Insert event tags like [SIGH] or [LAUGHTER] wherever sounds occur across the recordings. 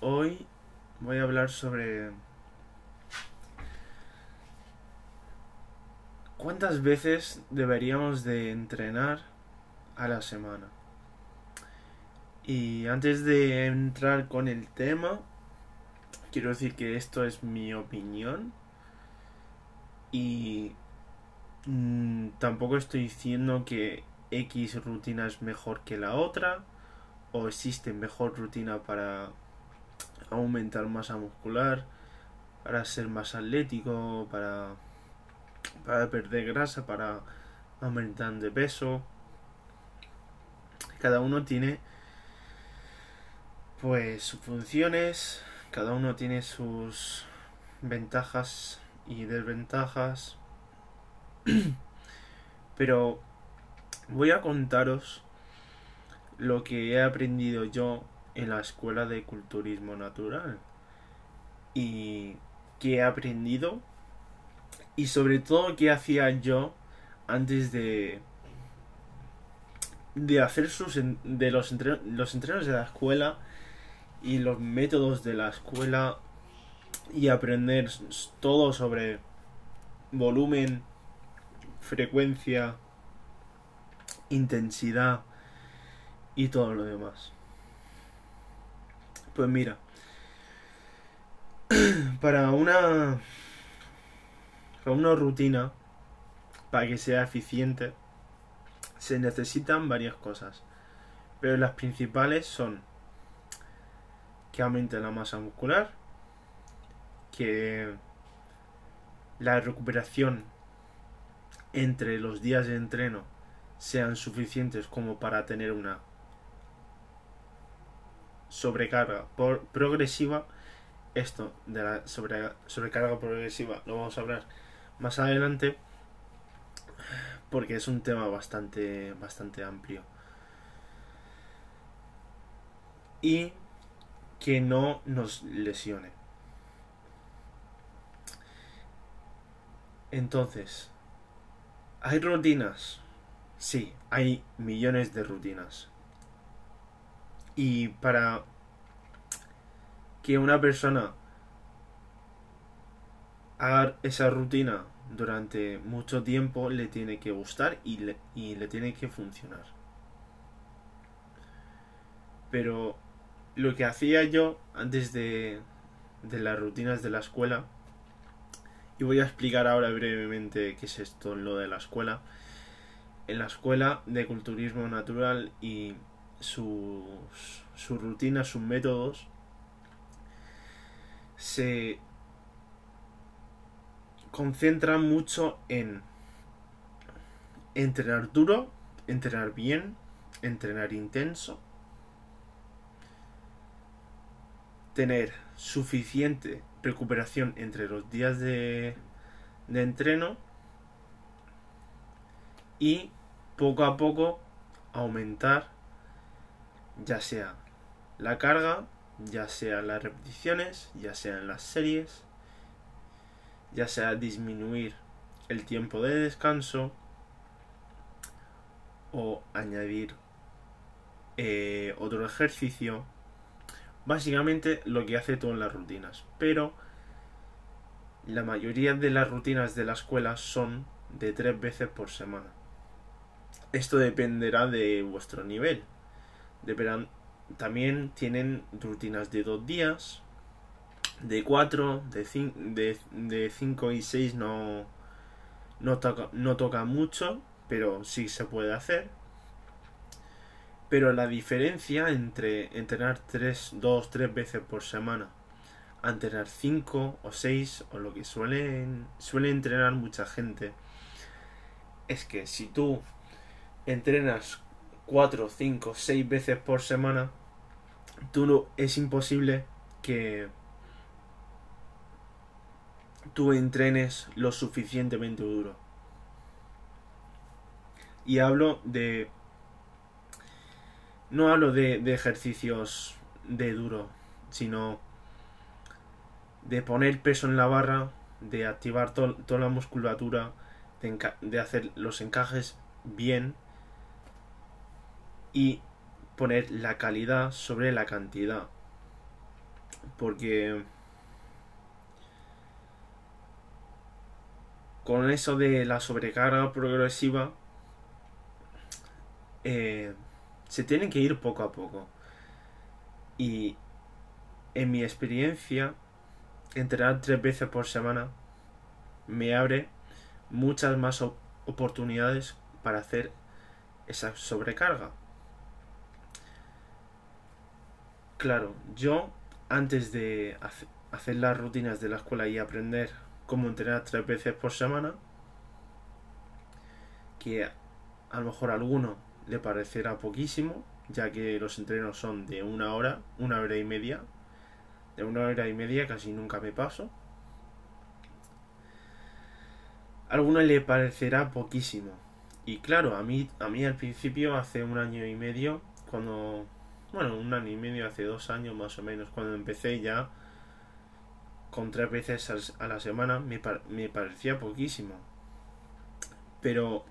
hoy voy a hablar sobre cuántas veces deberíamos de entrenar a la semana. Y antes de entrar con el tema, quiero decir que esto es mi opinión y mm, tampoco estoy diciendo que X rutina es mejor que la otra o existe mejor rutina para aumentar masa muscular, para ser más atlético, para, para perder grasa, para aumentar de peso. Cada uno tiene pues sus funciones, cada uno tiene sus ventajas y desventajas. [CLEARS THROAT] Pero voy a contaros lo que he aprendido yo en la escuela de culturismo natural y qué he aprendido y sobre todo qué hacía yo antes de de hacer sus de los los entrenos de la escuela y los métodos de la escuela y aprender todo sobre volumen, frecuencia, intensidad y todo lo demás. Pues mira, [CLEARS THROAT] para una para una rutina para que sea eficiente se necesitan varias cosas, pero las principales son que aumente la masa muscular, que la recuperación entre los días de entreno sean suficientes como para tener una sobrecarga por progresiva. Esto de la sobrecarga progresiva lo vamos a hablar más adelante porque es un tema bastante bastante amplio. Y que no nos lesione. Entonces, ¿hay rutinas? Sí, hay millones de rutinas. Y para que una persona haga esa rutina durante mucho tiempo le tiene que gustar y le, y le tiene que funcionar. Pero lo que hacía yo antes de, de las rutinas de la escuela, y voy a explicar ahora brevemente qué es esto, lo de la escuela. En la escuela de culturismo natural y sus, rutinas, sus métodos, se concentra mucho en entrenar duro, entrenar bien, entrenar intenso, tener suficiente recuperación entre los días de, de entreno y poco a poco aumentar ya sea la carga, ya sea las repeticiones, ya sean las series, ya sea disminuir el tiempo de descanso o añadir eh, otro ejercicio. Básicamente lo que hace todo en las rutinas. Pero la mayoría de las rutinas de la escuela son de tres veces por semana. Esto dependerá de vuestro nivel. Deberán, también tienen rutinas de dos días, de 4, de 5 y 6 no, no, toca, no toca mucho, pero sí se puede hacer. Pero la diferencia entre entrenar 3, 2, 3 veces por semana entrenar 5 o 6 o lo que suelen, suele entrenar mucha gente es que si tú entrenas 4, 5, 6 veces por semana, tú no, es imposible que tú entrenes lo suficientemente duro. Y hablo de... No hablo de, de ejercicios de duro, sino de poner peso en la barra, de activar toda la musculatura, de, de hacer los encajes bien y poner la calidad sobre la cantidad. Porque con eso de la sobrecarga progresiva eh, se tiene que ir poco a poco. Y en mi experiencia, entrenar tres veces por semana me abre muchas más oportunidades para hacer esa sobrecarga. Claro, yo antes de hacer las rutinas de la escuela y aprender cómo entrenar tres veces por semana, que a lo mejor a alguno le parecerá poquísimo, ya que los entrenos son de una hora, una hora y media. De una hora y media casi nunca me paso. A alguno le parecerá poquísimo. Y claro, a mí, a mí al principio, hace un año y medio, cuando... Bueno, un año y medio, hace dos años más o menos, cuando empecé ya con tres veces a la semana, me, me parecía poquísimo. Pero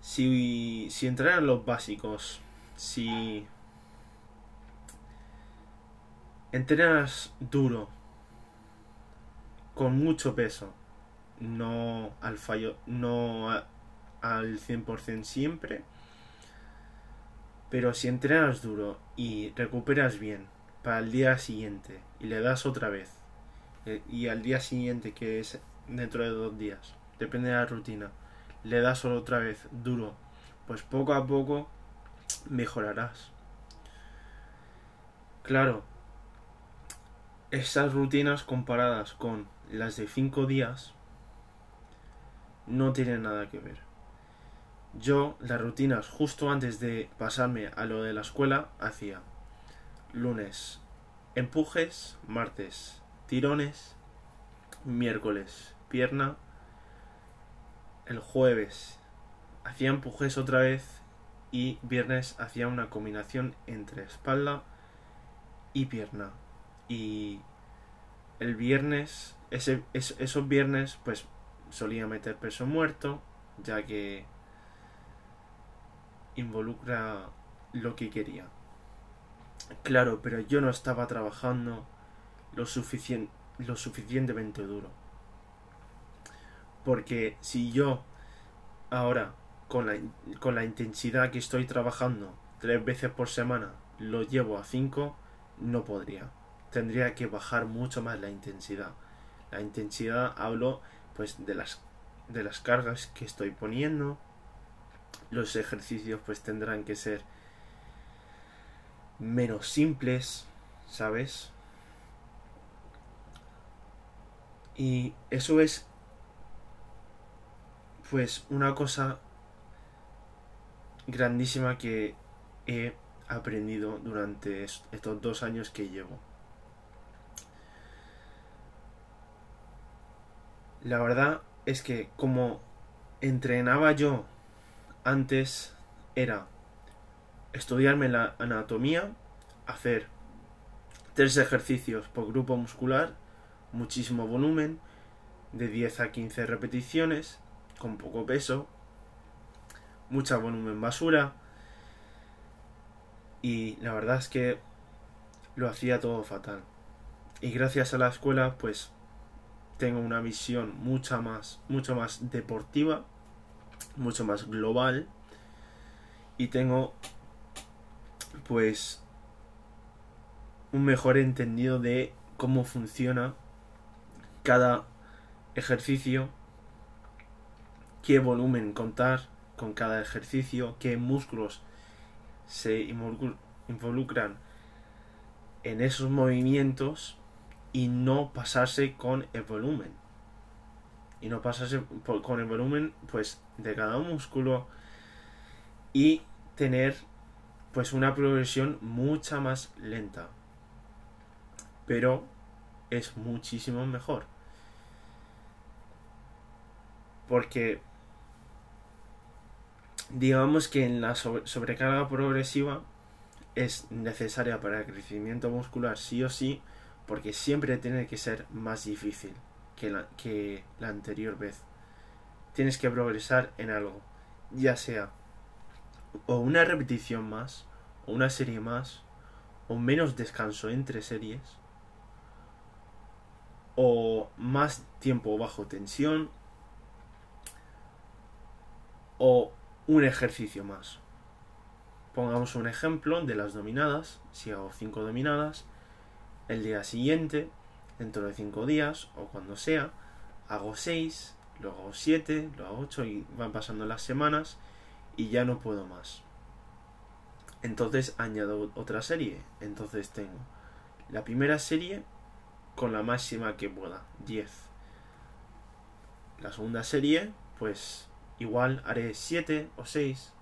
si, si entraran los básicos, si entrenas duro, con mucho peso, no al fallo, no al 100% siempre, pero si entrenas duro y recuperas bien para el día siguiente y le das otra vez, eh, y al día siguiente que es dentro de dos días, depende de la rutina, le das otra vez duro, pues poco a poco mejorarás. Claro, esas rutinas comparadas con las de 5 días no tienen nada que ver. Yo las rutinas justo antes de pasarme a lo de la escuela hacía lunes empujes, martes tirones, miércoles pierna, el jueves hacía empujes otra vez y viernes hacía una combinación entre espalda y pierna. Y el viernes, ese, esos viernes, pues solía meter peso muerto, ya que involucra lo que quería. Claro, pero yo no estaba trabajando lo, lo suficientemente duro. Porque si yo ahora, con la, con la intensidad que estoy trabajando tres veces por semana, lo llevo a cinco, no podría. Tendría que bajar mucho más la intensidad. La intensidad hablo pues de las de las cargas que estoy poniendo. Los ejercicios pues tendrán que ser menos simples, ¿sabes? Y eso es pues una cosa grandísima que he aprendido durante estos dos años que llevo. La verdad es que como entrenaba yo antes era estudiarme la anatomía, hacer tres ejercicios por grupo muscular, muchísimo volumen, de 10 a 15 repeticiones, con poco peso, mucha volumen basura y la verdad es que lo hacía todo fatal. Y gracias a la escuela pues tengo una visión mucha más, mucho más deportiva, mucho más global y tengo pues un mejor entendido de cómo funciona cada ejercicio qué volumen contar con cada ejercicio, qué músculos se involucran en esos movimientos y no pasarse con el volumen. Y no pasarse con el volumen pues de cada músculo y tener pues una progresión mucha más lenta. Pero es muchísimo mejor. Porque digamos que en la sobrecarga progresiva es necesaria para el crecimiento muscular sí o sí, porque siempre tiene que ser más difícil que la, que la anterior vez. Tienes que progresar en algo, ya sea o una repetición más, o una serie más, o menos descanso entre series o más tiempo bajo tensión o un ejercicio más. Pongamos un ejemplo de las dominadas. Si hago 5 dominadas, el día siguiente, dentro de 5 días o cuando sea, hago 6, luego hago 7, luego hago 8 y van pasando las semanas y ya no puedo más. Entonces añado otra serie. Entonces tengo la primera serie con la máxima que pueda, 10. La segunda serie, pues igual haré 7 o 6,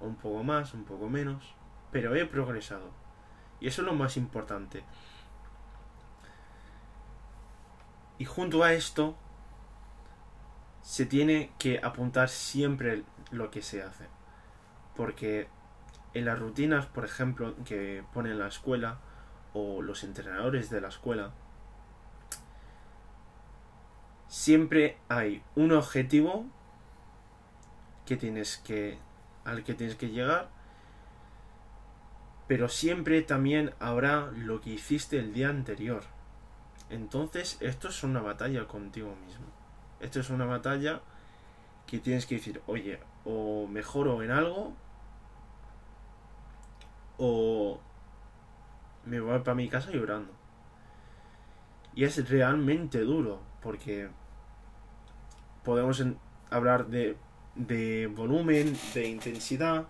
o un poco más, un poco menos, pero he progresado. Y eso es lo más importante. Y junto a esto, se tiene que apuntar siempre lo que se hace. Porque en las rutinas, por ejemplo, que pone la escuela o los entrenadores de la escuela, siempre hay un objetivo que tienes que al que tienes que llegar pero siempre también habrá lo que hiciste el día anterior entonces esto es una batalla contigo mismo esto es una batalla que tienes que decir oye o mejoro en algo o me voy para mi casa llorando y es realmente duro porque podemos hablar de, de volumen, de intensidad,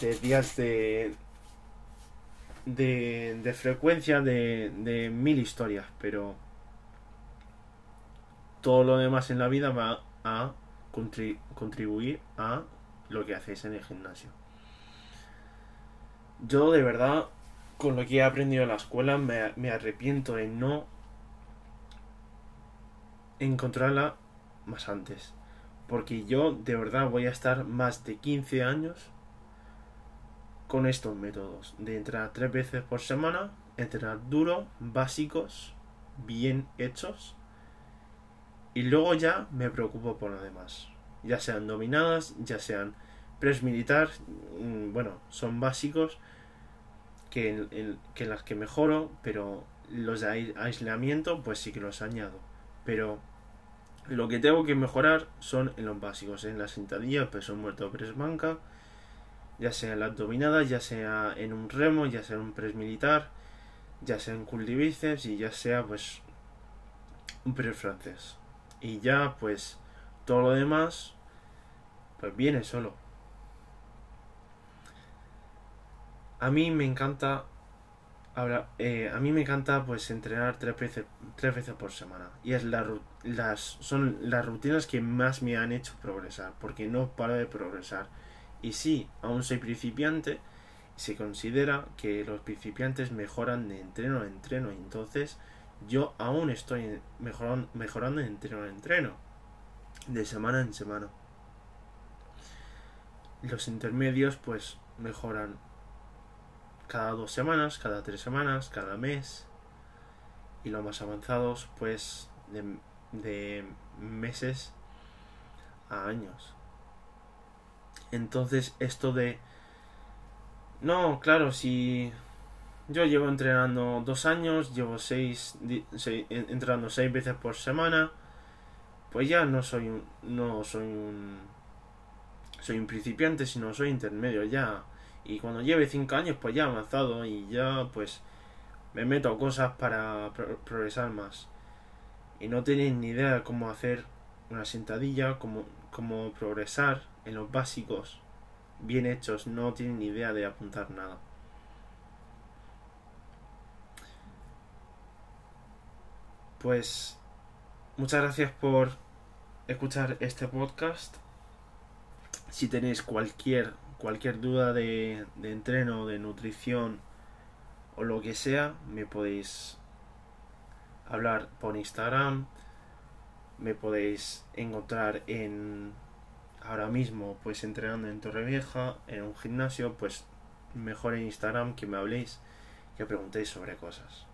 de días de, de, de frecuencia, de, de mil historias, pero todo lo demás en la vida va a contribuir a lo que hacéis en el gimnasio. Yo de verdad, con lo que he aprendido en la escuela, me, arrepiento de no encontrarla más antes. Porque yo de verdad voy a estar más de 15 años con estos métodos. De entrenar tres veces por semana, entrenar duro, básicos, bien hechos. Y luego ya me preocupo por lo demás. Ya sean dominadas, ya sean press militar, mm, bueno, son básicos que las que mejoro, pero los de aislamiento pues sí que los añado. Pero lo que tengo que mejorar son en los básicos, en la sentadilla, peso muerto, press banca, ya sea en las dominadas, ya sea en un remo, ya sea en un press militar, ya sea en cultivíceps y ya sea pues un press francés. Y ya pues todo lo demás pues viene solo. A mí me encanta Ahora, eh, a mí me encanta pues entrenar tres veces, tres veces por semana. Y es la, las, son las rutinas que más me han hecho progresar. Porque no paro de progresar. Y sí, aún soy principiante. Se considera que los principiantes mejoran de entreno a entreno. Entonces yo aún estoy mejorando, mejorando entreno a entreno. De semana en semana. Los intermedios pues mejoran cada dos semanas, cada tres semanas, cada mes. Y los más avanzados, pues, de, de meses a años. Entonces, esto de... No, claro, si yo llevo entrenando dos años, llevo seis, entrenando seis veces por semana, pues ya no soy un, no soy un, soy un principiante, sino soy intermedio, ya y cuando lleve 5 años, pues ya avanzado y ya pues me meto a cosas para progresar más. Y no tenéis ni idea de cómo hacer una sentadilla, cómo, cómo progresar en los básicos bien hechos, no tienen ni idea de apuntar nada. Pues muchas gracias por escuchar este podcast. Si tenéis cualquier cualquier duda de, de entreno, de nutrición o lo que sea, me podéis hablar por Instagram, me podéis encontrar en ahora mismo pues entrenando en Torrevieja, en un gimnasio, pues mejor en Instagram que me habléis, que preguntéis sobre cosas.